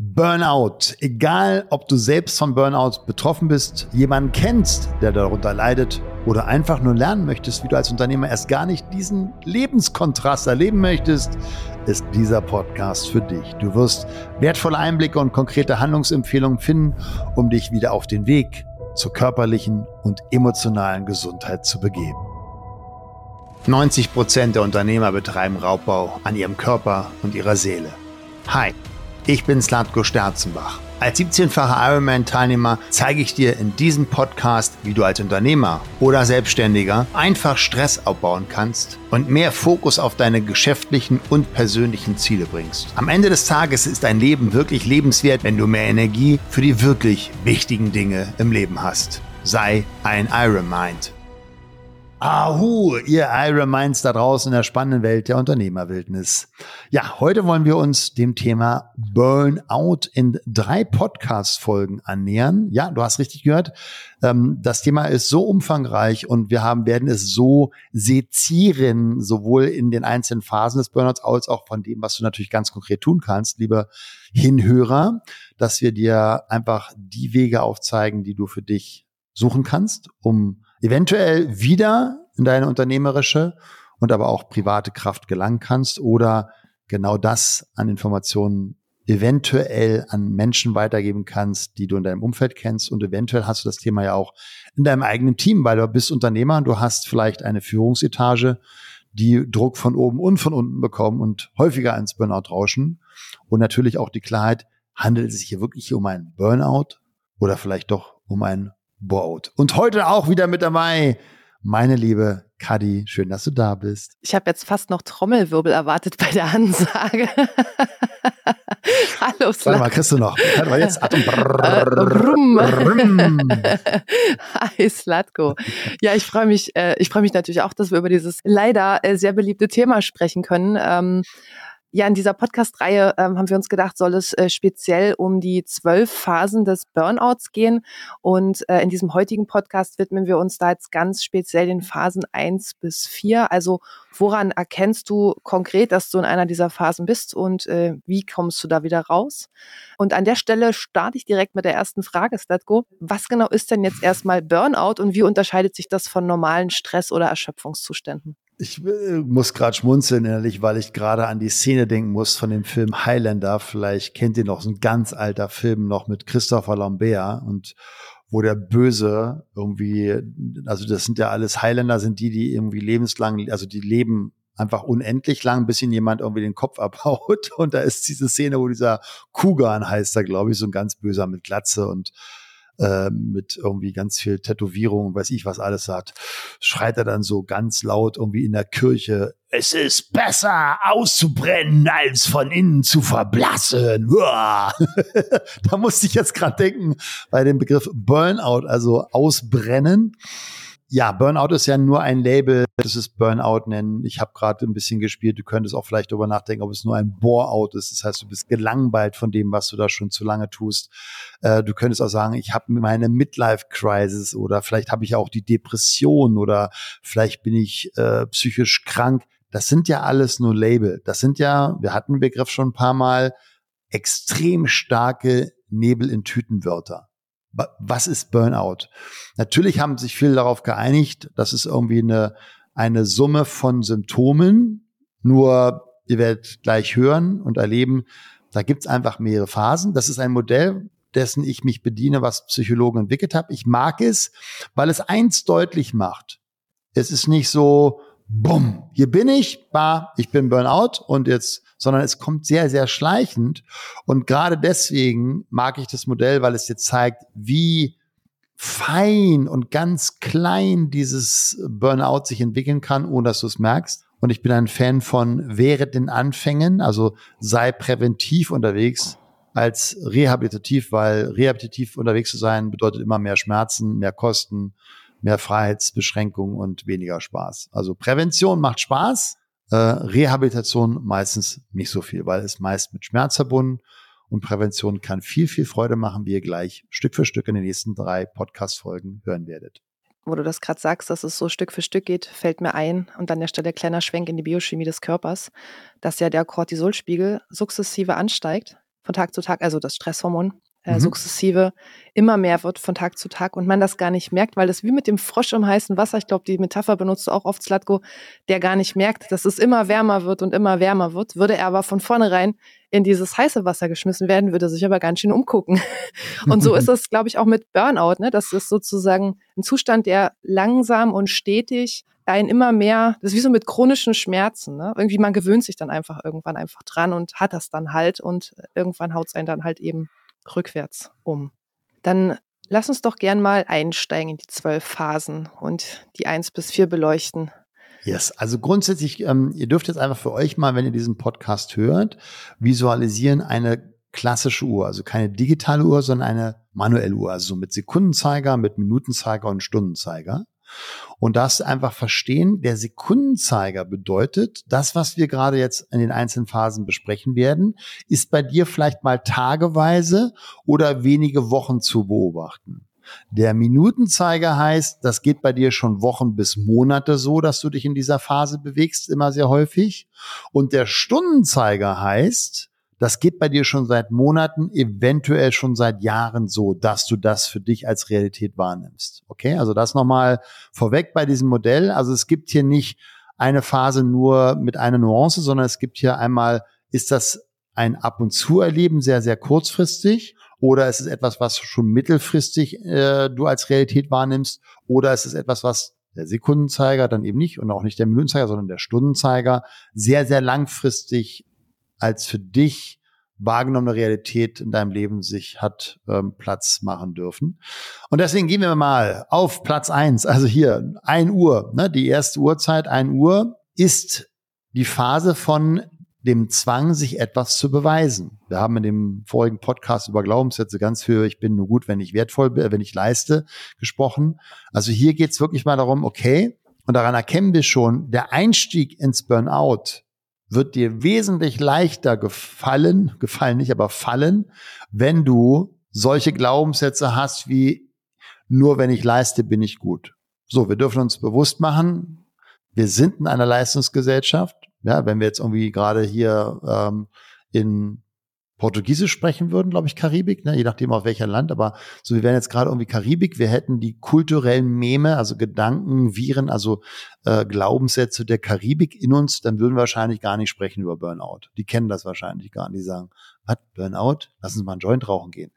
Burnout. Egal, ob du selbst von Burnout betroffen bist, jemanden kennst, der darunter leidet oder einfach nur lernen möchtest, wie du als Unternehmer erst gar nicht diesen Lebenskontrast erleben möchtest, ist dieser Podcast für dich. Du wirst wertvolle Einblicke und konkrete Handlungsempfehlungen finden, um dich wieder auf den Weg zur körperlichen und emotionalen Gesundheit zu begeben. 90 Prozent der Unternehmer betreiben Raubbau an ihrem Körper und ihrer Seele. Hi. Ich bin Slatko Sterzenbach. Als 17-facher Ironman-Teilnehmer zeige ich dir in diesem Podcast, wie du als Unternehmer oder Selbstständiger einfach Stress abbauen kannst und mehr Fokus auf deine geschäftlichen und persönlichen Ziele bringst. Am Ende des Tages ist dein Leben wirklich lebenswert, wenn du mehr Energie für die wirklich wichtigen Dinge im Leben hast. Sei ein Ironmind. Ahu, ihr Iron Minds da draußen in der spannenden Welt der Unternehmerwildnis. Ja, heute wollen wir uns dem Thema Burnout in drei Podcast-Folgen annähern. Ja, du hast richtig gehört. Ähm, das Thema ist so umfangreich und wir haben, werden es so sezieren, sowohl in den einzelnen Phasen des Burnouts als auch von dem, was du natürlich ganz konkret tun kannst, lieber Hinhörer, dass wir dir einfach die Wege aufzeigen, die du für dich suchen kannst, um eventuell wieder in deine unternehmerische und aber auch private Kraft gelangen kannst oder genau das an Informationen eventuell an Menschen weitergeben kannst, die du in deinem Umfeld kennst. Und eventuell hast du das Thema ja auch in deinem eigenen Team, weil du bist Unternehmer und du hast vielleicht eine Führungsetage, die Druck von oben und von unten bekommen und häufiger ins Burnout rauschen. Und natürlich auch die Klarheit, handelt es sich hier wirklich um einen Burnout oder vielleicht doch um ein Boat. Und heute auch wieder mit dabei, meine liebe Kadi, schön, dass du da bist. Ich habe jetzt fast noch Trommelwirbel erwartet bei der Ansage. Hallo, Slatko. Warte mal, kriegst du noch. Warte mal jetzt. Atem. Hi, Slatko. Ja, ich freue mich, äh, ich freue mich natürlich auch, dass wir über dieses leider äh, sehr beliebte Thema sprechen können. Ähm, ja, in dieser Podcast-Reihe ähm, haben wir uns gedacht, soll es äh, speziell um die zwölf Phasen des Burnouts gehen. Und äh, in diesem heutigen Podcast widmen wir uns da jetzt ganz speziell den Phasen eins bis vier. Also woran erkennst du konkret, dass du in einer dieser Phasen bist und äh, wie kommst du da wieder raus? Und an der Stelle starte ich direkt mit der ersten Frage, Statko. Was genau ist denn jetzt erstmal Burnout und wie unterscheidet sich das von normalen Stress- oder Erschöpfungszuständen? Ich äh, muss gerade schmunzeln innerlich, weil ich gerade an die Szene denken muss von dem Film Highlander. Vielleicht kennt ihr noch, so ein ganz alter Film noch mit Christopher Lambert und wo der Böse irgendwie, also das sind ja alles Highlander, sind die, die irgendwie lebenslang, also die leben einfach unendlich lang, bis ihnen jemand irgendwie den Kopf abhaut. Und da ist diese Szene, wo dieser Kugan heißt da, glaube ich, so ein ganz böser mit Glatze und äh, mit irgendwie ganz viel Tätowierung, weiß ich was alles hat, schreit er dann so ganz laut irgendwie in der Kirche, es ist besser auszubrennen, als von innen zu verblassen. da musste ich jetzt gerade denken bei dem Begriff Burnout, also ausbrennen. Ja, Burnout ist ja nur ein Label, das ist Burnout nennen. Ich habe gerade ein bisschen gespielt, du könntest auch vielleicht darüber nachdenken, ob es nur ein Boreout ist. Das heißt, du bist gelangweilt von dem, was du da schon zu lange tust. Äh, du könntest auch sagen, ich habe meine Midlife-Crisis oder vielleicht habe ich auch die Depression oder vielleicht bin ich äh, psychisch krank. Das sind ja alles nur Label. Das sind ja, wir hatten den Begriff schon ein paar Mal, extrem starke Nebel in Tütenwörter was ist Burnout? Natürlich haben sich viele darauf geeinigt, das ist irgendwie eine, eine Summe von Symptomen. Nur ihr werdet gleich hören und erleben, da gibt's einfach mehrere Phasen. Das ist ein Modell, dessen ich mich bediene, was Psychologen entwickelt haben. Ich mag es, weil es eins deutlich macht. Es ist nicht so, bumm, hier bin ich, bah, ich bin Burnout und jetzt, sondern es kommt sehr, sehr schleichend. Und gerade deswegen mag ich das Modell, weil es dir zeigt, wie fein und ganz klein dieses Burnout sich entwickeln kann, ohne dass du es merkst. Und ich bin ein Fan von während den Anfängen, also sei präventiv unterwegs als rehabilitativ, weil rehabilitativ unterwegs zu sein bedeutet immer mehr Schmerzen, mehr Kosten, mehr Freiheitsbeschränkungen und weniger Spaß. Also Prävention macht Spaß, äh, Rehabilitation meistens nicht so viel, weil es meist mit Schmerz verbunden und Prävention kann viel, viel Freude machen, wie ihr gleich Stück für Stück in den nächsten drei Podcast-Folgen hören werdet. Wo du das gerade sagst, dass es so Stück für Stück geht, fällt mir ein und an der Stelle kleiner Schwenk in die Biochemie des Körpers, dass ja der Cortisolspiegel sukzessive ansteigt von Tag zu Tag, also das Stresshormon, äh, mhm. sukzessive immer mehr wird von Tag zu Tag und man das gar nicht merkt, weil das wie mit dem Frosch im heißen Wasser, ich glaube, die Metapher benutzt du auch oft, Slatko, der gar nicht merkt, dass es immer wärmer wird und immer wärmer wird, würde er aber von vornherein in dieses heiße Wasser geschmissen werden, würde sich aber ganz schön umgucken. Und so ist es, glaube ich, auch mit Burnout. Ne? Das ist sozusagen ein Zustand, der langsam und stetig einen immer mehr, das ist wie so mit chronischen Schmerzen. Ne? Irgendwie man gewöhnt sich dann einfach irgendwann einfach dran und hat das dann halt und irgendwann haut es einen dann halt eben rückwärts um. Dann lass uns doch gern mal einsteigen in die zwölf Phasen und die eins bis vier beleuchten. Yes, also grundsätzlich, ähm, ihr dürft jetzt einfach für euch mal, wenn ihr diesen Podcast hört, visualisieren eine klassische Uhr, also keine digitale Uhr, sondern eine manuelle Uhr, also mit Sekundenzeiger, mit Minutenzeiger und Stundenzeiger. Und das einfach verstehen, der Sekundenzeiger bedeutet, das, was wir gerade jetzt in den einzelnen Phasen besprechen werden, ist bei dir vielleicht mal tageweise oder wenige Wochen zu beobachten. Der Minutenzeiger heißt, das geht bei dir schon Wochen bis Monate so, dass du dich in dieser Phase bewegst, immer sehr häufig. Und der Stundenzeiger heißt, das geht bei dir schon seit Monaten, eventuell schon seit Jahren so, dass du das für dich als Realität wahrnimmst. Okay, also das nochmal vorweg bei diesem Modell. Also es gibt hier nicht eine Phase nur mit einer Nuance, sondern es gibt hier einmal, ist das ein Ab und zu erleben, sehr, sehr kurzfristig, oder ist es etwas, was schon mittelfristig äh, du als Realität wahrnimmst, oder ist es etwas, was der Sekundenzeiger dann eben nicht und auch nicht der Minutenzeiger, sondern der Stundenzeiger sehr, sehr langfristig als für dich wahrgenommene Realität in deinem Leben sich hat ähm, Platz machen dürfen. Und deswegen gehen wir mal auf Platz eins. Also hier, ein Uhr, ne, die erste Uhrzeit, ein Uhr, ist die Phase von dem Zwang, sich etwas zu beweisen. Wir haben in dem vorigen Podcast über Glaubenssätze ganz viel, ich bin nur gut, wenn ich wertvoll bin, wenn ich leiste, gesprochen. Also hier geht's wirklich mal darum, okay, und daran erkennen wir schon, der Einstieg ins Burnout wird dir wesentlich leichter gefallen, gefallen nicht, aber fallen, wenn du solche Glaubenssätze hast wie nur wenn ich leiste, bin ich gut. So, wir dürfen uns bewusst machen, wir sind in einer Leistungsgesellschaft. Ja, wenn wir jetzt irgendwie gerade hier ähm, in Portugiesisch sprechen würden, glaube ich, Karibik, ne? je nachdem auf welcher Land. Aber so, wir wären jetzt gerade irgendwie Karibik, wir hätten die kulturellen Meme, also Gedanken, Viren, also äh, Glaubenssätze der Karibik in uns, dann würden wir wahrscheinlich gar nicht sprechen über Burnout. Die kennen das wahrscheinlich gar nicht. Die sagen, was, Burnout? Lass uns mal einen Joint rauchen gehen.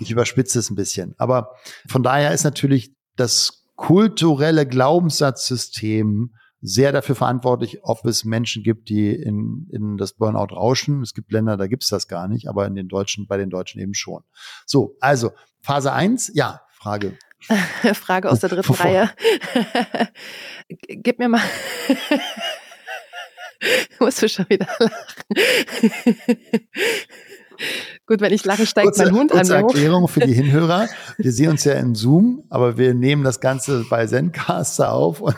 Ich überspitze es ein bisschen. Aber von daher ist natürlich das kulturelle Glaubenssatzsystem sehr dafür verantwortlich, ob es Menschen gibt, die in, in das Burnout rauschen. Es gibt Länder, da gibt's das gar nicht, aber in den Deutschen, bei den Deutschen eben schon. So, also Phase eins, ja, Frage. Frage aus der dritten. Reihe. Gib mir mal. musst du schon wieder lachen. Gut, wenn ich lache, steigt kurze, mein Hund kurze an. Erklärung für die Hinhörer. Wir sehen uns ja in Zoom, aber wir nehmen das Ganze bei Zencaster auf und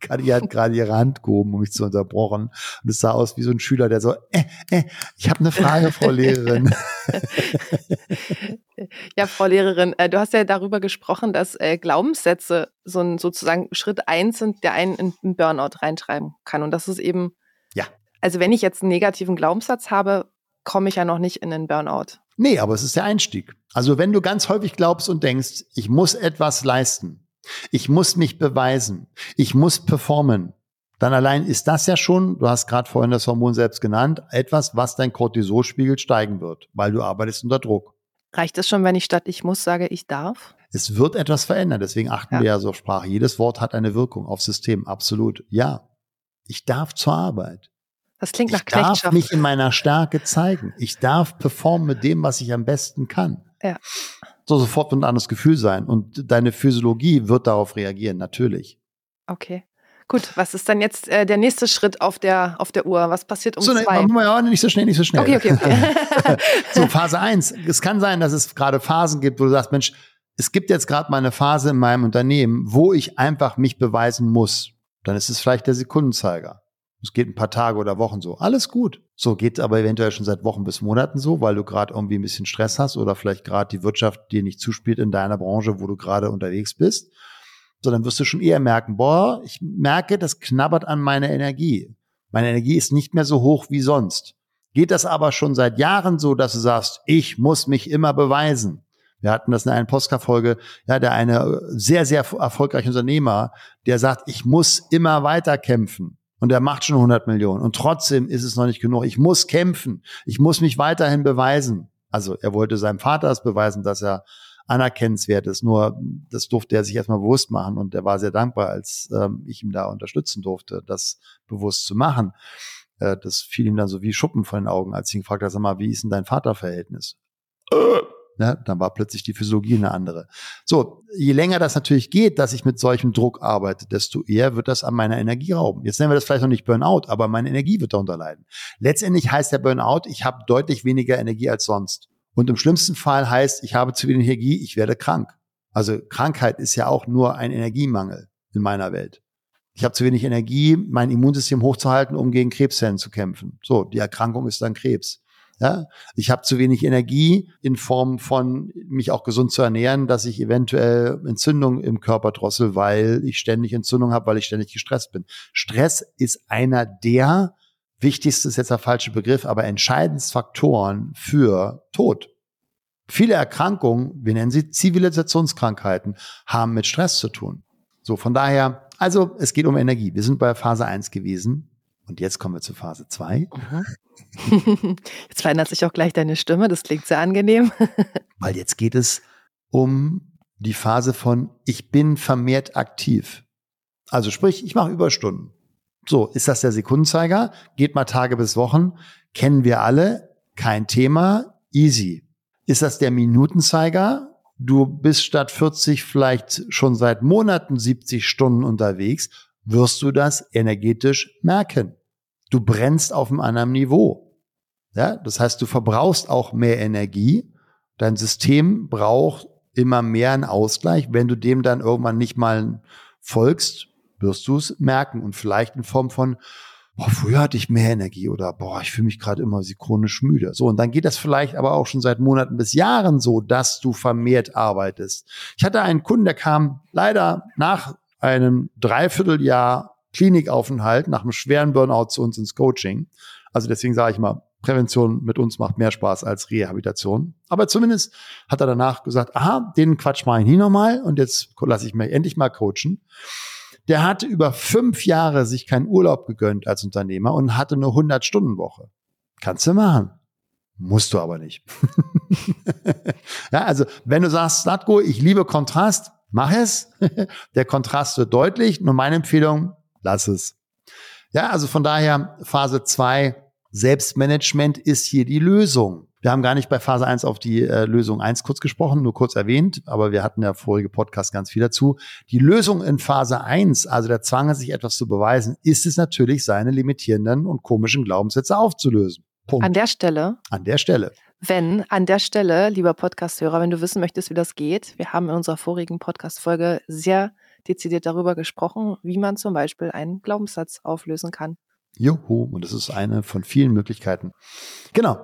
Kadi hat gerade ihre Hand gehoben, um mich zu unterbrochen. Und es sah aus wie so ein Schüler, der so, äh, äh, ich habe eine Frage, Frau Lehrerin. ja, Frau Lehrerin, äh, du hast ja darüber gesprochen, dass äh, Glaubenssätze so ein sozusagen Schritt eins sind, der einen in einen Burnout reintreiben kann. Und das ist eben, ja. Also wenn ich jetzt einen negativen Glaubenssatz habe, komme ich ja noch nicht in den Burnout. Nee, aber es ist der Einstieg. Also wenn du ganz häufig glaubst und denkst, ich muss etwas leisten, ich muss mich beweisen. Ich muss performen. Dann allein ist das ja schon, du hast gerade vorhin das Hormon selbst genannt, etwas, was dein Cortisolspiegel steigen wird, weil du arbeitest unter Druck. Reicht es schon, wenn ich statt ich muss sage, ich darf? Es wird etwas verändern, deswegen achten ja. wir ja so auf Sprache. Jedes Wort hat eine Wirkung aufs System, absolut. Ja, ich darf zur Arbeit. Das klingt nach Ich darf mich in meiner Stärke zeigen. Ich darf performen mit dem, was ich am besten kann. Ja soll sofort ein anderes Gefühl sein. Und deine Physiologie wird darauf reagieren, natürlich. Okay. Gut, was ist dann jetzt äh, der nächste Schritt auf der, auf der Uhr? Was passiert um so, zwei? Ne, ja, nicht so schnell, nicht so schnell. Okay, okay, okay. so, Phase eins. Es kann sein, dass es gerade Phasen gibt, wo du sagst, Mensch, es gibt jetzt gerade mal eine Phase in meinem Unternehmen, wo ich einfach mich beweisen muss. Dann ist es vielleicht der Sekundenzeiger. Es geht ein paar Tage oder Wochen so. Alles gut. So geht aber eventuell schon seit Wochen bis Monaten so, weil du gerade irgendwie ein bisschen Stress hast oder vielleicht gerade die Wirtschaft dir nicht zuspielt in deiner Branche, wo du gerade unterwegs bist. So, dann wirst du schon eher merken, boah, ich merke, das knabbert an meiner Energie. Meine Energie ist nicht mehr so hoch wie sonst. Geht das aber schon seit Jahren so, dass du sagst, ich muss mich immer beweisen? Wir hatten das in einer Postka-Folge, ja, der eine sehr, sehr erfolgreiche Unternehmer, der sagt, ich muss immer weiter kämpfen. Und er macht schon 100 Millionen. Und trotzdem ist es noch nicht genug. Ich muss kämpfen. Ich muss mich weiterhin beweisen. Also er wollte seinem Vater das beweisen, dass er anerkennenswert ist. Nur das durfte er sich erstmal bewusst machen. Und er war sehr dankbar, als ähm, ich ihm da unterstützen durfte, das bewusst zu machen. Äh, das fiel ihm dann so wie Schuppen von den Augen, als ich ihn gefragt habe, sag mal, wie ist denn dein Vaterverhältnis? Äh. Ne, dann war plötzlich die Physiologie eine andere. So, je länger das natürlich geht, dass ich mit solchem Druck arbeite, desto eher wird das an meiner Energie rauben. Jetzt nennen wir das vielleicht noch nicht Burnout, aber meine Energie wird darunter leiden. Letztendlich heißt der Burnout, ich habe deutlich weniger Energie als sonst. Und im schlimmsten Fall heißt, ich habe zu wenig Energie, ich werde krank. Also Krankheit ist ja auch nur ein Energiemangel in meiner Welt. Ich habe zu wenig Energie, mein Immunsystem hochzuhalten, um gegen Krebszellen zu kämpfen. So, die Erkrankung ist dann Krebs. Ja, ich habe zu wenig Energie in Form von mich auch gesund zu ernähren, dass ich eventuell Entzündung im Körper drossel, weil ich ständig Entzündung habe, weil ich ständig gestresst bin. Stress ist einer der wichtigsten, ist jetzt der falsche Begriff, aber entscheidendsten Faktoren für Tod. Viele Erkrankungen, wir nennen sie Zivilisationskrankheiten, haben mit Stress zu tun. So, von daher, also es geht um Energie. Wir sind bei Phase 1 gewesen. Und jetzt kommen wir zu Phase 2. Jetzt verändert sich auch gleich deine Stimme, das klingt sehr angenehm. Weil jetzt geht es um die Phase von ich bin vermehrt aktiv. Also sprich, ich mache Überstunden. So, ist das der Sekundenzeiger? Geht mal Tage bis Wochen. Kennen wir alle. Kein Thema. Easy. Ist das der Minutenzeiger? Du bist statt 40 vielleicht schon seit Monaten 70 Stunden unterwegs wirst du das energetisch merken. Du brennst auf einem anderen Niveau. Ja, das heißt, du verbrauchst auch mehr Energie. Dein System braucht immer mehr einen Ausgleich. Wenn du dem dann irgendwann nicht mal folgst, wirst du es merken und vielleicht in Form von, boah, früher hatte ich mehr Energie oder boah, ich fühle mich gerade immer chronisch müde. So, und dann geht das vielleicht aber auch schon seit Monaten bis Jahren so, dass du vermehrt arbeitest. Ich hatte einen Kunden, der kam leider nach einem Dreivierteljahr Klinikaufenthalt nach einem schweren Burnout zu uns ins Coaching. Also deswegen sage ich mal, Prävention mit uns macht mehr Spaß als Rehabilitation. Aber zumindest hat er danach gesagt, aha, den Quatsch mache ich nie nochmal und jetzt lasse ich mich endlich mal coachen. Der hatte über fünf Jahre sich keinen Urlaub gegönnt als Unternehmer und hatte eine 100-Stunden-Woche. Kannst du machen. Musst du aber nicht. ja, also wenn du sagst, Slatko, ich liebe Kontrast, mach es. Der Kontrast wird deutlich. Nur meine Empfehlung, lass es. Ja, also von daher Phase 2 Selbstmanagement ist hier die Lösung. Wir haben gar nicht bei Phase 1 auf die äh, Lösung 1 kurz gesprochen, nur kurz erwähnt, aber wir hatten ja vorige Podcast ganz viel dazu. Die Lösung in Phase 1, also der Zwang, sich etwas zu beweisen, ist es natürlich, seine limitierenden und komischen Glaubenssätze aufzulösen. Punkt. An der Stelle. An der Stelle. Wenn an der Stelle, lieber Podcast-Hörer, wenn du wissen möchtest, wie das geht, wir haben in unserer vorigen Podcast-Folge sehr dezidiert darüber gesprochen, wie man zum Beispiel einen Glaubenssatz auflösen kann. Juhu, und das ist eine von vielen Möglichkeiten. Genau.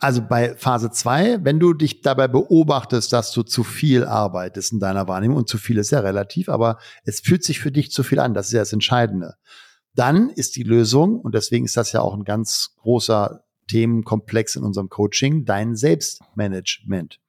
Also bei Phase 2, wenn du dich dabei beobachtest, dass du zu viel arbeitest in deiner Wahrnehmung, und zu viel ist ja relativ, aber es fühlt sich für dich zu viel an, das ist ja das Entscheidende. Dann ist die Lösung, und deswegen ist das ja auch ein ganz großer Themenkomplex in unserem Coaching, dein Selbstmanagement.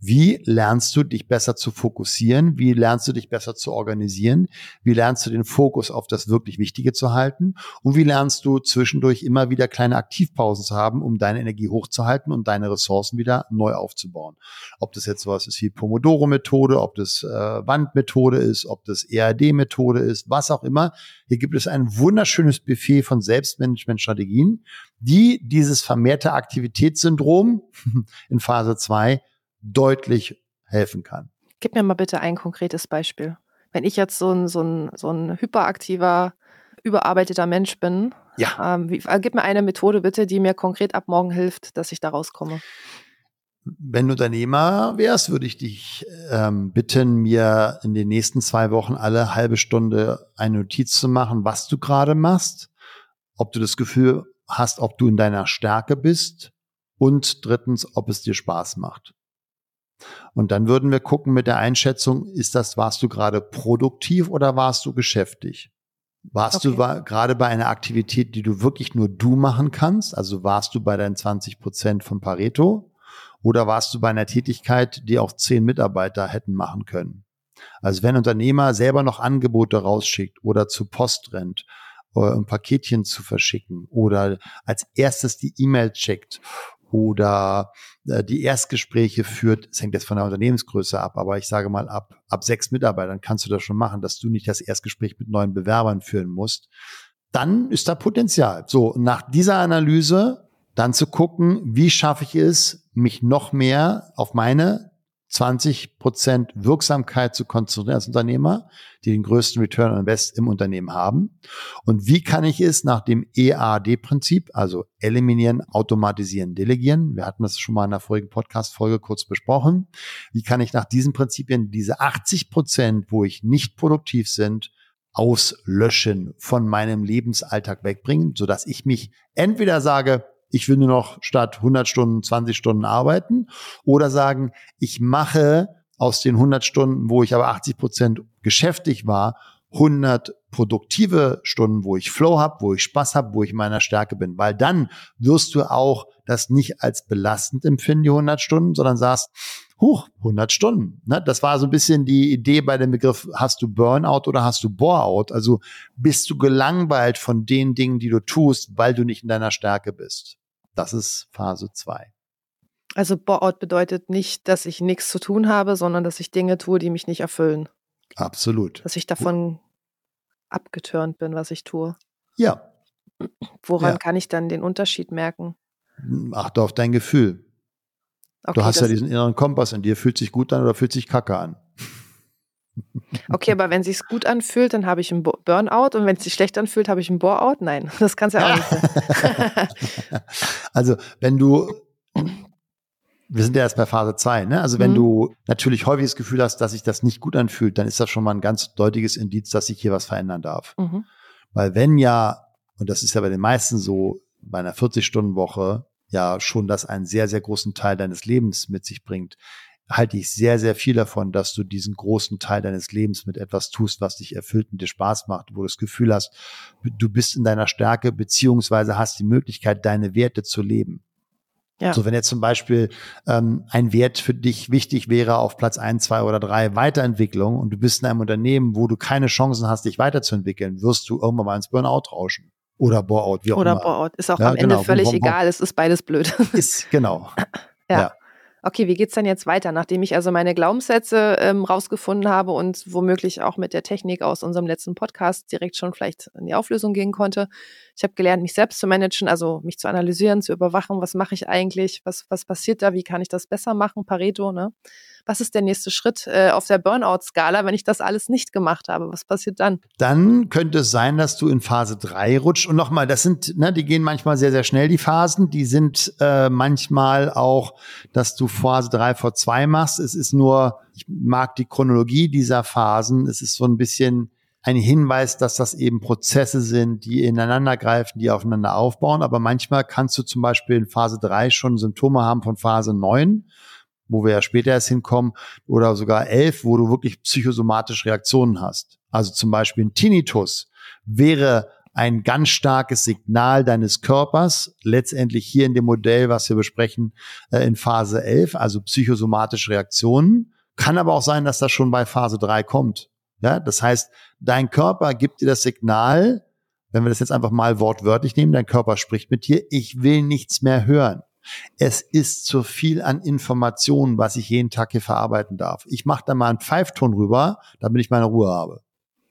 Wie lernst du dich besser zu fokussieren? Wie lernst du dich besser zu organisieren? Wie lernst du den Fokus auf das wirklich Wichtige zu halten? Und wie lernst du zwischendurch immer wieder kleine Aktivpausen zu haben, um deine Energie hochzuhalten und deine Ressourcen wieder neu aufzubauen? Ob das jetzt sowas ist wie Pomodoro-Methode, ob das äh, Wandmethode ist, ob das ERD-Methode ist, was auch immer. Hier gibt es ein wunderschönes Buffet von Selbstmanagement-Strategien, die dieses vermehrte Aktivitätssyndrom in Phase 2 deutlich helfen kann. Gib mir mal bitte ein konkretes Beispiel. Wenn ich jetzt so ein, so ein, so ein hyperaktiver, überarbeiteter Mensch bin, ja. Ähm, wie, äh, gib mir eine Methode bitte, die mir konkret ab morgen hilft, dass ich da rauskomme. Wenn du Unternehmer wärst, würde ich dich ähm, bitten, mir in den nächsten zwei Wochen alle halbe Stunde eine Notiz zu machen, was du gerade machst, ob du das Gefühl hast, ob du in deiner Stärke bist und drittens, ob es dir Spaß macht. Und dann würden wir gucken mit der Einschätzung, ist das, warst du gerade produktiv oder warst du geschäftig? Warst okay. du gerade bei einer Aktivität, die du wirklich nur du machen kannst? Also warst du bei deinen 20 Prozent von Pareto? Oder warst du bei einer Tätigkeit, die auch zehn Mitarbeiter hätten machen können? Also wenn ein Unternehmer selber noch Angebote rausschickt oder zur Post rennt, äh, ein Paketchen zu verschicken oder als erstes die E-Mail checkt oder äh, die Erstgespräche führt, es hängt jetzt von der Unternehmensgröße ab, aber ich sage mal, ab, ab sechs Mitarbeitern kannst du das schon machen, dass du nicht das Erstgespräch mit neuen Bewerbern führen musst. Dann ist da Potenzial. So, nach dieser Analyse dann zu gucken, wie schaffe ich es, mich noch mehr auf meine 20 Prozent Wirksamkeit zu konzentrieren als Unternehmer, die den größten Return on Invest im Unternehmen haben. Und wie kann ich es nach dem EAD-Prinzip, also eliminieren, automatisieren, delegieren, wir hatten das schon mal in der vorigen Podcast-Folge kurz besprochen, wie kann ich nach diesen Prinzipien diese 80 Prozent, wo ich nicht produktiv sind, auslöschen, von meinem Lebensalltag wegbringen, sodass ich mich entweder sage, ich will nur noch statt 100 Stunden 20 Stunden arbeiten oder sagen, ich mache aus den 100 Stunden, wo ich aber 80 Prozent geschäftig war, 100 produktive Stunden, wo ich Flow habe, wo ich Spaß habe, wo ich in meiner Stärke bin. Weil dann wirst du auch das nicht als belastend empfinden, die 100 Stunden, sondern sagst, huch, 100 Stunden. Ne? Das war so ein bisschen die Idee bei dem Begriff, hast du Burnout oder hast du Boreout? Also bist du gelangweilt von den Dingen, die du tust, weil du nicht in deiner Stärke bist. Das ist Phase 2. Also Boreout bedeutet nicht, dass ich nichts zu tun habe, sondern dass ich Dinge tue, die mich nicht erfüllen. Absolut. Dass ich davon abgetürnt bin, was ich tue. Ja. Woran ja. kann ich dann den Unterschied merken? Achte auf dein Gefühl. Okay, du hast ja diesen inneren Kompass in dir. Fühlt sich gut an oder fühlt sich kacke an? Okay, aber wenn es sich gut anfühlt, dann habe ich einen Burnout und wenn es sich schlecht anfühlt, habe ich einen Boreout? Nein, das kann es ja auch nicht sein. also, wenn du wir sind ja erst bei Phase 2, ne? Also wenn mhm. du natürlich häufig das Gefühl hast, dass sich das nicht gut anfühlt, dann ist das schon mal ein ganz deutiges Indiz, dass sich hier was verändern darf. Mhm. Weil wenn ja, und das ist ja bei den meisten so, bei einer 40-Stunden-Woche ja schon das einen sehr, sehr großen Teil deines Lebens mit sich bringt, halte ich sehr, sehr viel davon, dass du diesen großen Teil deines Lebens mit etwas tust, was dich erfüllt und dir Spaß macht, wo du das Gefühl hast, du bist in deiner Stärke, beziehungsweise hast die Möglichkeit, deine Werte zu leben. Ja. So, wenn jetzt zum Beispiel ähm, ein Wert für dich wichtig wäre auf Platz eins, zwei oder drei Weiterentwicklung und du bist in einem Unternehmen, wo du keine Chancen hast, dich weiterzuentwickeln, wirst du irgendwann mal ins Burnout rauschen. Oder Boreout, wie auch oder immer. Oder Boreout, ist auch ja, am Ende genau, völlig egal, es ist beides blöd. Ist, genau. ja. ja okay, wie geht's denn jetzt weiter, nachdem ich also meine Glaubenssätze ähm, rausgefunden habe und womöglich auch mit der Technik aus unserem letzten Podcast direkt schon vielleicht in die Auflösung gehen konnte. Ich habe gelernt, mich selbst zu managen, also mich zu analysieren, zu überwachen, was mache ich eigentlich, was, was passiert da, wie kann ich das besser machen, Pareto, ne? Was ist der nächste Schritt äh, auf der Burnout-Skala, wenn ich das alles nicht gemacht habe? Was passiert dann? Dann könnte es sein, dass du in Phase 3 rutscht. Und nochmal, das sind, ne, die gehen manchmal sehr, sehr schnell, die Phasen. Die sind äh, manchmal auch, dass du Phase 3 vor 2 machst. Es ist nur, ich mag die Chronologie dieser Phasen. Es ist so ein bisschen ein Hinweis, dass das eben Prozesse sind, die ineinander greifen, die aufeinander aufbauen. Aber manchmal kannst du zum Beispiel in Phase 3 schon Symptome haben von Phase 9 wo wir ja später erst hinkommen, oder sogar elf, wo du wirklich psychosomatische Reaktionen hast. Also zum Beispiel ein Tinnitus wäre ein ganz starkes Signal deines Körpers, letztendlich hier in dem Modell, was wir besprechen, äh, in Phase 11, also psychosomatische Reaktionen. Kann aber auch sein, dass das schon bei Phase 3 kommt. Ja, das heißt, dein Körper gibt dir das Signal, wenn wir das jetzt einfach mal wortwörtlich nehmen, dein Körper spricht mit dir, ich will nichts mehr hören. Es ist zu viel an Informationen, was ich jeden Tag hier verarbeiten darf. Ich mache da mal einen Pfeifton rüber, damit ich meine Ruhe habe.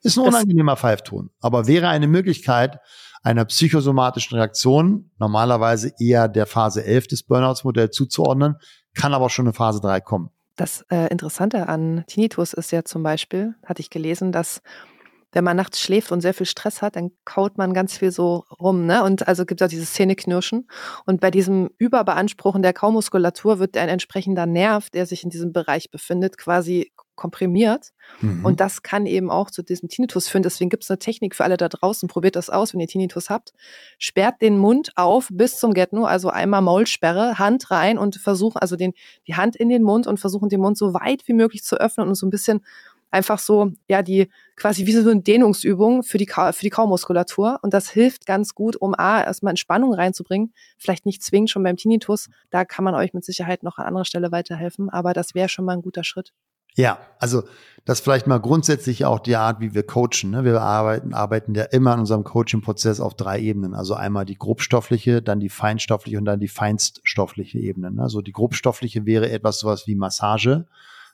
Ist ein unangenehmer Pfeifton, aber wäre eine Möglichkeit einer psychosomatischen Reaktion, normalerweise eher der Phase 11 des Burnouts-Modells zuzuordnen, kann aber schon in Phase 3 kommen. Das äh, Interessante an Tinnitus ist ja zum Beispiel, hatte ich gelesen, dass wenn man nachts schläft und sehr viel Stress hat, dann kaut man ganz viel so rum, ne? Und also gibt es auch dieses Zähneknirschen. Und bei diesem Überbeanspruchen der Kaumuskulatur wird ein entsprechender Nerv, der sich in diesem Bereich befindet, quasi komprimiert. Mhm. Und das kann eben auch zu diesem Tinnitus führen. Deswegen gibt es eine Technik für alle da draußen. Probiert das aus, wenn ihr Tinnitus habt. Sperrt den Mund auf bis zum Getno, also einmal Maulsperre, Hand rein und versuchen, also den, die Hand in den Mund und versuchen den Mund so weit wie möglich zu öffnen und so ein bisschen einfach so, ja, die quasi wie so eine Dehnungsübung für die, für die Kaumuskulatur. Und das hilft ganz gut, um A, erstmal Entspannung reinzubringen. Vielleicht nicht zwingend schon beim Tinnitus. Da kann man euch mit Sicherheit noch an anderer Stelle weiterhelfen. Aber das wäre schon mal ein guter Schritt. Ja, also das vielleicht mal grundsätzlich auch die Art, wie wir coachen. Ne? Wir arbeiten, arbeiten ja immer in unserem Coaching-Prozess auf drei Ebenen. Also einmal die grobstoffliche, dann die feinstoffliche und dann die feinststoffliche Ebene. Ne? Also die grobstoffliche wäre etwas sowas wie Massage.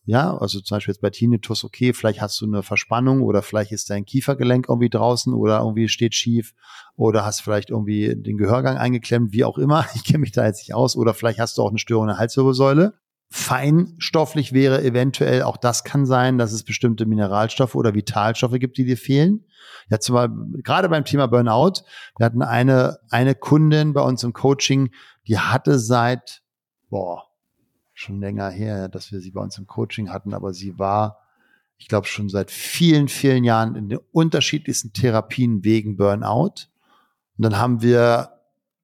Ja, also zum Beispiel jetzt bei Tinnitus, okay, vielleicht hast du eine Verspannung oder vielleicht ist dein Kiefergelenk irgendwie draußen oder irgendwie steht schief oder hast vielleicht irgendwie den Gehörgang eingeklemmt, wie auch immer. Ich kenne mich da jetzt nicht aus. Oder vielleicht hast du auch eine Störung der Halswirbelsäule. Feinstofflich wäre eventuell, auch das kann sein, dass es bestimmte Mineralstoffe oder Vitalstoffe gibt, die dir fehlen. Ja, zum gerade beim Thema Burnout, wir hatten eine, eine Kundin bei uns im Coaching, die hatte seit, boah, schon länger her, dass wir sie bei uns im Coaching hatten, aber sie war, ich glaube, schon seit vielen, vielen Jahren in den unterschiedlichsten Therapien wegen Burnout. Und dann haben wir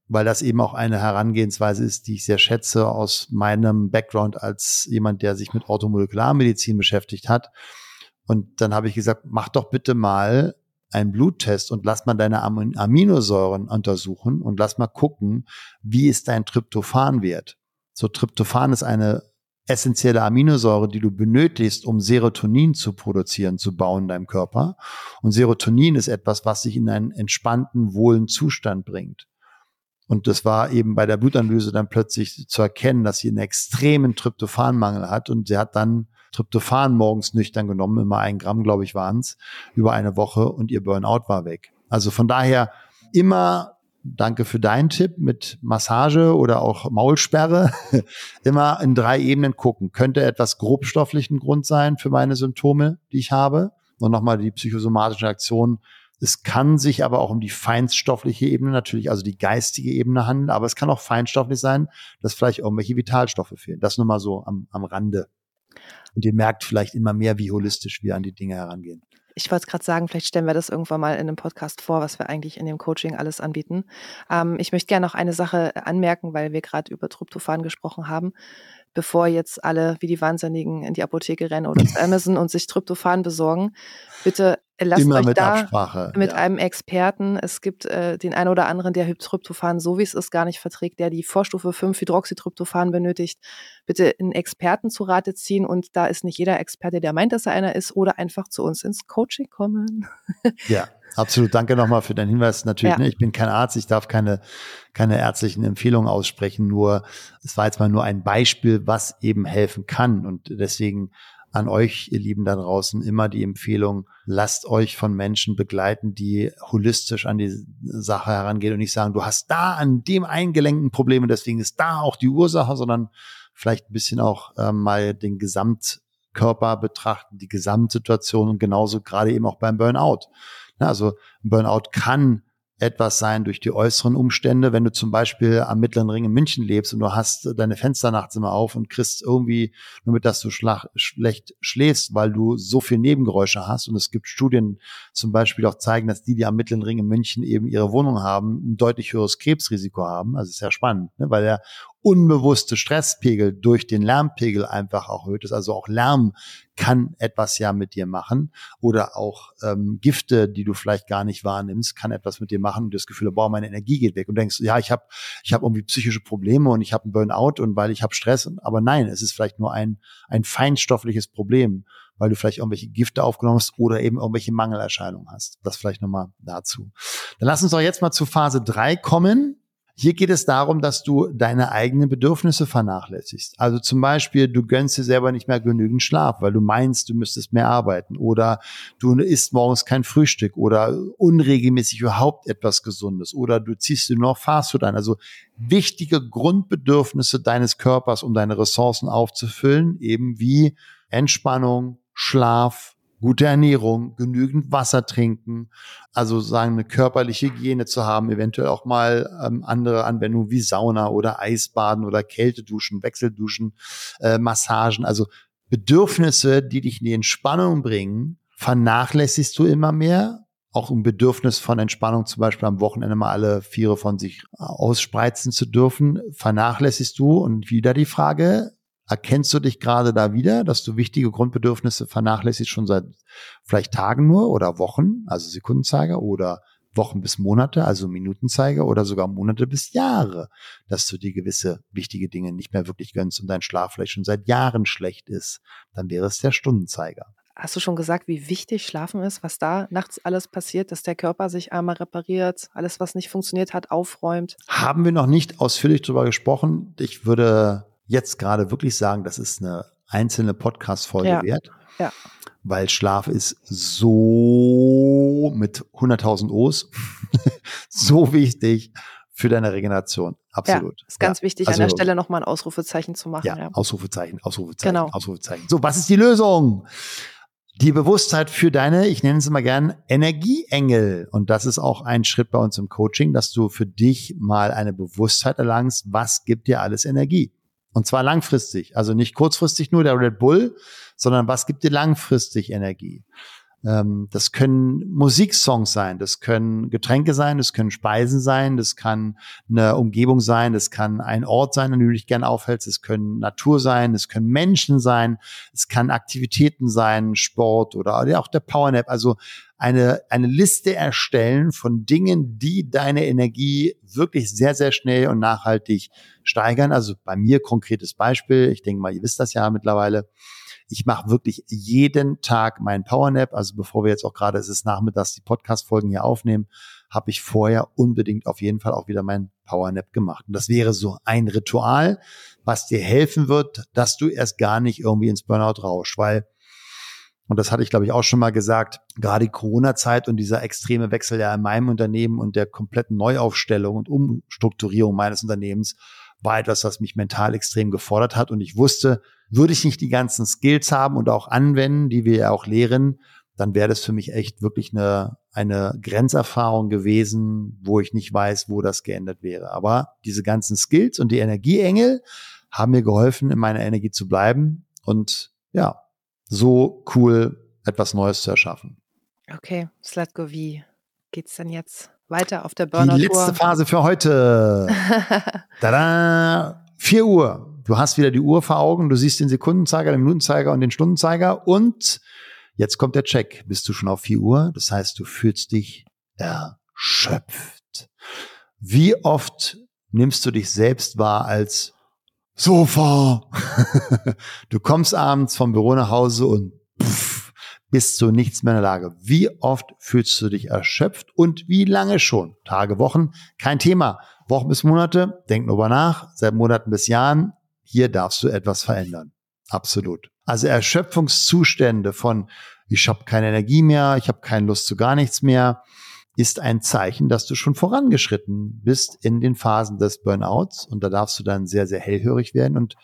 weil das eben auch eine Herangehensweise ist, die ich sehr schätze aus meinem Background als jemand, der sich mit Automolekularmedizin beschäftigt hat. Und dann habe ich gesagt, mach doch bitte mal einen Bluttest und lass mal deine Aminosäuren untersuchen und lass mal gucken, wie ist dein Tryptophanwert. So Tryptophan ist eine essentielle Aminosäure, die du benötigst, um Serotonin zu produzieren, zu bauen in deinem Körper. Und Serotonin ist etwas, was dich in einen entspannten, wohlen Zustand bringt. Und das war eben bei der Blutanalyse dann plötzlich zu erkennen, dass sie einen extremen Tryptophanmangel hat. Und sie hat dann Tryptophan morgens nüchtern genommen, immer ein Gramm, glaube ich, waren es, über eine Woche und ihr Burnout war weg. Also von daher immer, danke für deinen Tipp mit Massage oder auch Maulsperre, immer in drei Ebenen gucken. Könnte etwas grobstofflichen Grund sein für meine Symptome, die ich habe. Und nochmal die psychosomatische Aktion es kann sich aber auch um die feinstoffliche Ebene natürlich, also die geistige Ebene handeln, aber es kann auch feinstofflich sein, dass vielleicht irgendwelche Vitalstoffe fehlen. Das nur mal so am, am Rande. Und ihr merkt vielleicht immer mehr, wie holistisch wir an die Dinge herangehen. Ich wollte gerade sagen, vielleicht stellen wir das irgendwann mal in einem Podcast vor, was wir eigentlich in dem Coaching alles anbieten. Ähm, ich möchte gerne noch eine Sache anmerken, weil wir gerade über Tryptophan gesprochen haben bevor jetzt alle wie die Wahnsinnigen in die Apotheke rennen oder zu Amazon und sich Tryptophan besorgen. Bitte lasst Immer euch mit da Absprache, mit ja. einem Experten. Es gibt äh, den einen oder anderen, der Tryptophan so wie es ist gar nicht verträgt, der die Vorstufe 5 Hydroxytryptophan benötigt. Bitte einen Experten zu Rate ziehen und da ist nicht jeder Experte, der meint, dass er einer ist oder einfach zu uns ins Coaching kommen. Ja, absolut. Danke nochmal für deinen Hinweis. Natürlich, Ja. ne, ich bin kein Arzt, ich darf keine, keine ärztlichen Empfehlungen aussprechen, nur es war jetzt mal nur ein Beispiel, was eben helfen kann. Und deswegen an euch, ihr Lieben da draußen, immer die Empfehlung, lasst euch von Menschen begleiten, die holistisch an die Sache herangehen und nicht sagen, du hast da an dem eingelenken Problem und deswegen ist da auch die Ursache, sondern vielleicht ein bisschen auch ähm, mal den Gesamtkörper betrachten, die Gesamtsituation und genauso gerade eben auch beim Burnout. Ja, also Burnout kann etwas sein durch die äußeren Umstände. Wenn du zum Beispiel am Mittleren Ring in München lebst und du hast deine Fenster nachts immer auf und kriegst irgendwie, nur mit dass du schlecht schläfst, weil du so viel Nebengeräusche hast. Und es gibt Studien zum Beispiel auch zeigen, dass die, die am Mittleren Ring in München eben ihre Wohnung haben, ein deutlich höheres Krebsrisiko haben. Also ist ja spannend, ne? weil der unbewusste Stresspegel durch den Lärmpegel einfach auch erhöht ist. Also auch Lärm kann etwas ja mit dir machen oder auch ähm, Gifte, die du vielleicht gar nicht wahrnimmst, kann etwas mit dir machen und das Gefühl, boah, meine Energie geht weg und denkst, ja, ich habe ich hab irgendwie psychische Probleme und ich habe einen Burnout und weil ich habe Stress, aber nein, es ist vielleicht nur ein ein feinstoffliches Problem, weil du vielleicht irgendwelche Gifte aufgenommen hast oder eben irgendwelche Mangelerscheinungen hast. Das vielleicht nochmal dazu. Dann lass uns doch jetzt mal zu Phase drei kommen. Hier geht es darum, dass du deine eigenen Bedürfnisse vernachlässigst. Also zum Beispiel, du gönnst dir selber nicht mehr genügend Schlaf, weil du meinst, du müsstest mehr arbeiten. Oder du isst morgens kein Frühstück oder unregelmäßig überhaupt etwas Gesundes. Oder du ziehst dir nur noch Fastfood ein. Also wichtige Grundbedürfnisse deines Körpers, um deine Ressourcen aufzufüllen, eben wie Entspannung, Schlaf, gute Ernährung, genügend Wasser trinken, also sagen eine körperliche Hygiene zu haben, eventuell auch mal ähm, andere Anwendungen wie Sauna oder Eisbaden oder Kälteduschen, Wechselduschen, äh, Massagen, also Bedürfnisse, die dich in die Entspannung bringen, vernachlässigst du immer mehr. Auch ein Bedürfnis von Entspannung, zum Beispiel am Wochenende mal alle Viere von sich ausspreizen zu dürfen, vernachlässigst du. Und wieder die Frage, Erkennst du dich gerade da wieder, dass du wichtige Grundbedürfnisse vernachlässigst schon seit vielleicht Tagen nur oder Wochen, also Sekundenzeiger oder Wochen bis Monate, also Minutenzeiger oder sogar Monate bis Jahre, dass du dir gewisse wichtige Dinge nicht mehr wirklich gönnst und dein Schlaf vielleicht schon seit Jahren schlecht ist, dann wäre es der Stundenzeiger. Hast du schon gesagt, wie wichtig Schlafen ist, was da nachts alles passiert, dass der Körper sich einmal repariert, alles, was nicht funktioniert hat, aufräumt? Haben wir noch nicht ausführlich darüber gesprochen. Ich würde jetzt gerade wirklich sagen, das ist eine einzelne Podcast-Folge ja. wert. Ja. Weil Schlaf ist so mit 100.000 O's so wichtig für deine Regeneration. Absolut. Ja, ist ganz ja. wichtig, also, an der Stelle nochmal ein Ausrufezeichen zu machen. Ja, Ausrufezeichen, Ausrufezeichen, genau. Ausrufezeichen. So, was ist die Lösung? Die Bewusstheit für deine, ich nenne es immer gern, Energieengel. Und das ist auch ein Schritt bei uns im Coaching, dass du für dich mal eine Bewusstheit erlangst, was gibt dir alles Energie. Und zwar langfristig, also nicht kurzfristig nur der Red Bull, sondern was gibt dir langfristig Energie. Ähm, das können Musiksongs sein, das können Getränke sein, das können Speisen sein, das kann eine Umgebung sein, das kann ein Ort sein, an dem du dich gerne aufhältst, es können Natur sein, es können Menschen sein, es kann Aktivitäten sein, Sport oder auch der Powernap. Also eine, eine Liste erstellen von Dingen, die deine Energie wirklich sehr, sehr schnell und nachhaltig steigern. Also bei mir konkretes Beispiel, ich denke mal, ihr wisst das ja mittlerweile. Ich mache wirklich jeden Tag meinen Powernap. Also bevor wir jetzt auch gerade, es ist nachmittags, die Podcast-Folgen hier aufnehmen, habe ich vorher unbedingt auf jeden Fall auch wieder meinen Powernap gemacht. Und das wäre so ein Ritual, was dir helfen wird, dass du erst gar nicht irgendwie ins Burnout rausch, weil und das hatte ich, glaube ich, auch schon mal gesagt, gerade die Corona-Zeit und dieser extreme Wechsel ja in meinem Unternehmen und der kompletten Neuaufstellung und Umstrukturierung meines Unternehmens war etwas, was mich mental extrem gefordert hat. Und ich wusste, würde ich nicht die ganzen Skills haben und auch anwenden, die wir ja auch lehren, dann wäre das für mich echt wirklich eine, eine Grenzerfahrung gewesen, wo ich nicht weiß, wo das geändert wäre. Aber diese ganzen Skills und die Energieengel haben mir geholfen, in meiner Energie zu bleiben und ja, so cool etwas Neues zu erschaffen. Okay, Slatko, wie geht's denn jetzt weiter auf der Burnout-Tour? Die letzte Phase für heute. Tada! 4 Uhr. Du hast wieder die Uhr vor Augen, du siehst den Sekundenzeiger, den Minutenzeiger und den Stundenzeiger und jetzt kommt der Check. Bist du schon auf 4 Uhr? Das heißt, du fühlst dich erschöpft. Wie oft nimmst du dich selbst wahr als Sofa? du kommst abends vom Büro nach Hause und pff, bist zu nichts mehr in der Lage. Wie oft fühlst du dich erschöpft und wie lange schon? Tage, Wochen? Kein Thema. Wochen bis Monate? Denk nur über nach. Seit Monaten bis Jahren? Hier darfst du etwas verändern. Absolut. Also Erschöpfungszustände von ich habe keine Energie mehr, ich habe keine Lust zu gar nichts mehr, ist ein Zeichen, dass du schon vorangeschritten bist in den Phasen des Burnouts. Und da darfst du dann sehr, sehr hellhörig werden und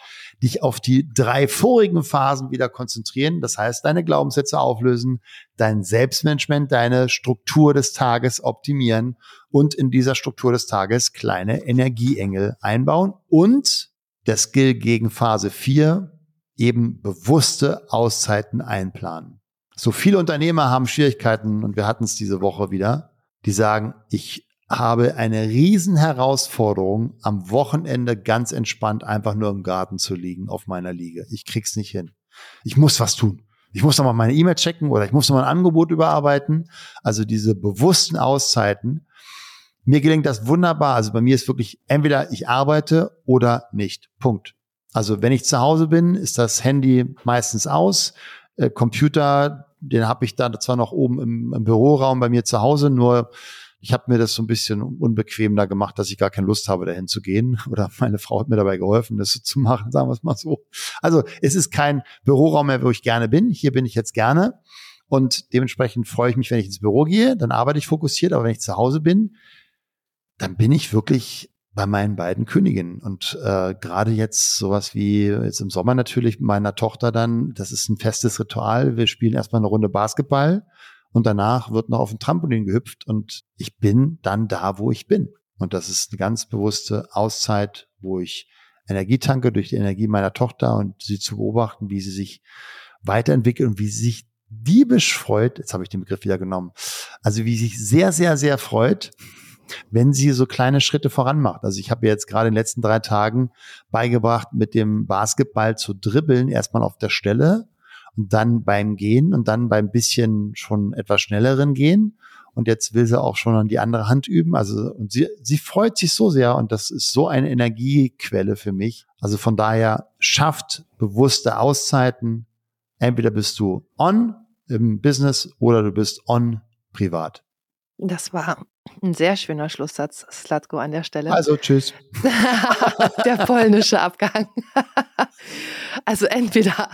dich auf die drei vorigen Phasen wieder konzentrieren. Das heißt, deine Glaubenssätze auflösen, dein Selbstmanagement, deine Struktur des Tages optimieren und in dieser Struktur des Tages kleine Energieengel einbauen und der Skill gegen Phase 4 eben bewusste Auszeiten einplanen. So viele Unternehmer haben Schwierigkeiten und wir hatten es diese Woche wieder die sagen, ich habe eine riesen Herausforderung, am Wochenende ganz entspannt einfach nur im Garten zu liegen auf meiner Liege. Ich krieg's nicht hin. Ich muss was tun. Ich muss noch mal meine E-Mail checken oder ich muss noch mal ein Angebot überarbeiten. Also diese bewussten Auszeiten. Mir gelingt das wunderbar. Also bei mir ist wirklich entweder ich arbeite oder nicht. Punkt. Also wenn ich zu Hause bin, ist das Handy meistens aus. Äh, Computer, den habe ich da zwar noch oben im, im Büroraum bei mir zu Hause, nur ich habe mir das so ein bisschen unbequem da gemacht, dass ich gar keine Lust habe, dahin zu gehen. Oder meine Frau hat mir dabei geholfen, das zu machen, sagen wir es mal so. Also es ist kein Büroraum mehr, wo ich gerne bin. Hier bin ich jetzt gerne. Und dementsprechend freue ich mich, wenn ich ins Büro gehe, dann arbeite ich fokussiert, aber wenn ich zu Hause bin, dann bin ich wirklich bei meinen beiden Königinnen. Und äh, gerade jetzt sowas wie jetzt im Sommer natürlich meiner Tochter dann, das ist ein festes Ritual. Wir spielen erstmal eine Runde Basketball und danach wird noch auf ein Trampolin gehüpft und ich bin dann da, wo ich bin. Und das ist eine ganz bewusste Auszeit, wo ich Energie tanke durch die Energie meiner Tochter und sie zu beobachten, wie sie sich weiterentwickelt und wie sie sich diebisch freut. Jetzt habe ich den Begriff wieder genommen. Also wie sie sich sehr, sehr, sehr freut, wenn sie so kleine Schritte voran macht. Also ich habe jetzt gerade in den letzten drei Tagen beigebracht, mit dem Basketball zu dribbeln, erstmal auf der Stelle und dann beim Gehen und dann beim bisschen schon etwas schnelleren Gehen. Und jetzt will sie auch schon an die andere Hand üben. Also, und sie, sie freut sich so sehr und das ist so eine Energiequelle für mich. Also von daher schafft bewusste Auszeiten. Entweder bist du on im Business oder du bist on privat. Das war ein sehr schöner Schlusssatz, Slatko, an der Stelle. Also, tschüss. der polnische Abgang. also entweder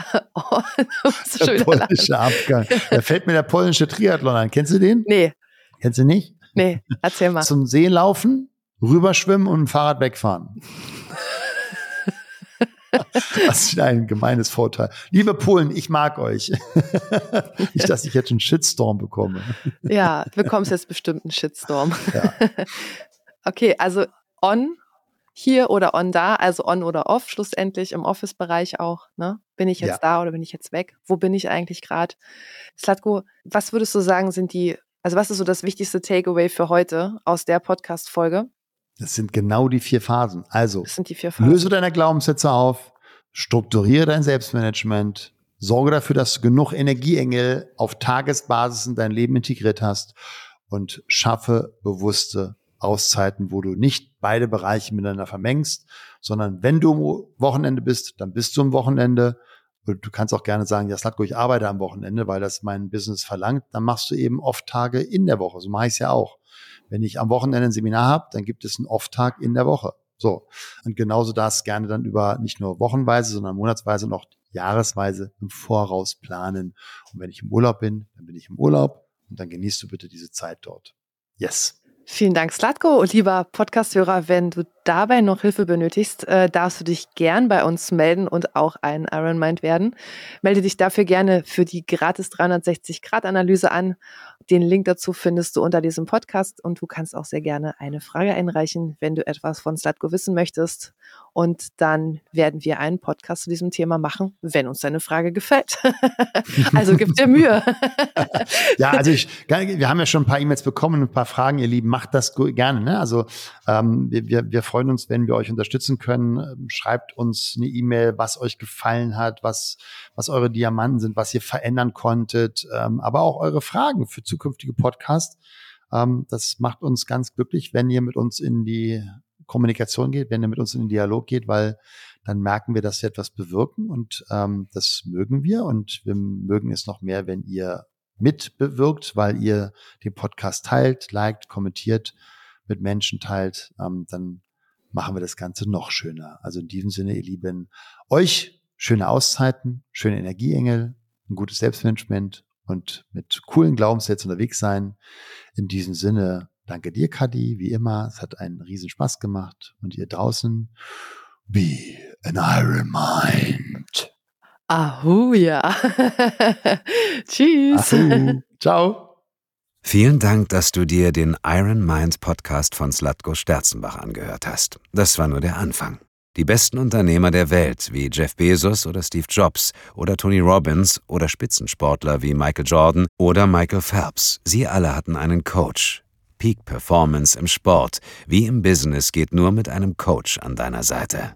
der polnische Abgang. Da fällt mir der polnische Triathlon ein. Kennst du den? Nee. Kennst du nicht? Nee, erzähl mal. Zum See laufen, rüberschwimmen und ein Fahrrad wegfahren. Das ist ein gemeines Vorteil. Liebe Polen, ich mag euch. Nicht, dass ich jetzt einen Shitstorm bekomme. Ja, du bekommst jetzt bestimmt einen Shitstorm. Ja. Okay, also on hier oder on da, also on oder off, schlussendlich im Office-Bereich auch. Ne? Bin ich jetzt ja. da oder bin ich jetzt weg? Wo bin ich eigentlich gerade? Slatko, was würdest du sagen, sind die, also was ist so das wichtigste Takeaway für heute aus der Podcast-Folge? Das sind genau die vier Phasen. Also, vier Phasen. löse deine Glaubenssätze auf, strukturiere dein Selbstmanagement, sorge dafür, dass du genug Energieengel auf Tagesbasis in dein Leben integriert hast und schaffe bewusste Auszeiten, wo du nicht beide Bereiche miteinander vermengst, sondern wenn du am Wochenende bist, dann bist du am Wochenende. Und du kannst auch gerne sagen, ja, Slatko, ich arbeite am Wochenende, weil das mein Business verlangt. Dann machst du eben oft Tage in der Woche. So mache ich es ja auch. Wenn ich am Wochenende ein Seminar habe, dann gibt es einen Off-Tag in der Woche. So. Und genauso das gerne dann über nicht nur wochenweise, sondern monatsweise auch jahresweise im Voraus planen. Und wenn ich im Urlaub bin, dann bin ich im Urlaub und dann genießt du bitte diese Zeit dort. Yes. Vielen Dank, Slatko. Lieber Podcasthörer, wenn du dabei noch Hilfe benötigst, äh, darfst du dich gern bei uns melden und auch ein Ironmind werden. Melde dich dafür gerne für die gratis 360-Grad-Analyse an. Den Link dazu findest du unter diesem Podcast und du kannst auch sehr gerne eine Frage einreichen, wenn du etwas von Slatko wissen möchtest. Und dann werden wir einen Podcast zu diesem Thema machen, wenn uns deine Frage gefällt. also gib dir Mühe. ja, also ich, wir haben ja schon ein paar E-Mails bekommen, ein paar Fragen, ihr Lieben, macht das gerne. Ne? Also ähm, wir, wir freuen uns, wenn wir euch unterstützen können. Ähm, schreibt uns eine E-Mail, was euch gefallen hat, was, was eure Diamanten sind, was ihr verändern konntet, ähm, aber auch eure Fragen für zukünftige Podcasts. Ähm, das macht uns ganz glücklich, wenn ihr mit uns in die Kommunikation geht, wenn ihr mit uns in den Dialog geht, weil dann merken wir, dass wir etwas bewirken und ähm, das mögen wir und wir mögen es noch mehr, wenn ihr mitbewirkt, weil ihr den Podcast teilt, liked, kommentiert, mit Menschen teilt, ähm, dann machen wir das Ganze noch schöner. Also in diesem Sinne, ihr Lieben, euch schöne Auszeiten, schöne Energieengel, ein gutes Selbstmanagement und mit coolen Glaubenssätzen unterwegs sein. In diesem Sinne, danke dir, Kadi, wie immer. Es hat einen riesen Spaß gemacht. Und ihr draußen, be an iron mind. Ahu, ja. Tschüss. Ahu. Ciao. Vielen Dank, dass du dir den Iron Mind Podcast von Slatko Sterzenbach angehört hast. Das war nur der Anfang. Die besten Unternehmer der Welt wie Jeff Bezos oder Steve Jobs oder Tony Robbins oder Spitzensportler wie Michael Jordan oder Michael Phelps, sie alle hatten einen Coach. Peak Performance im Sport wie im Business geht nur mit einem Coach an deiner Seite.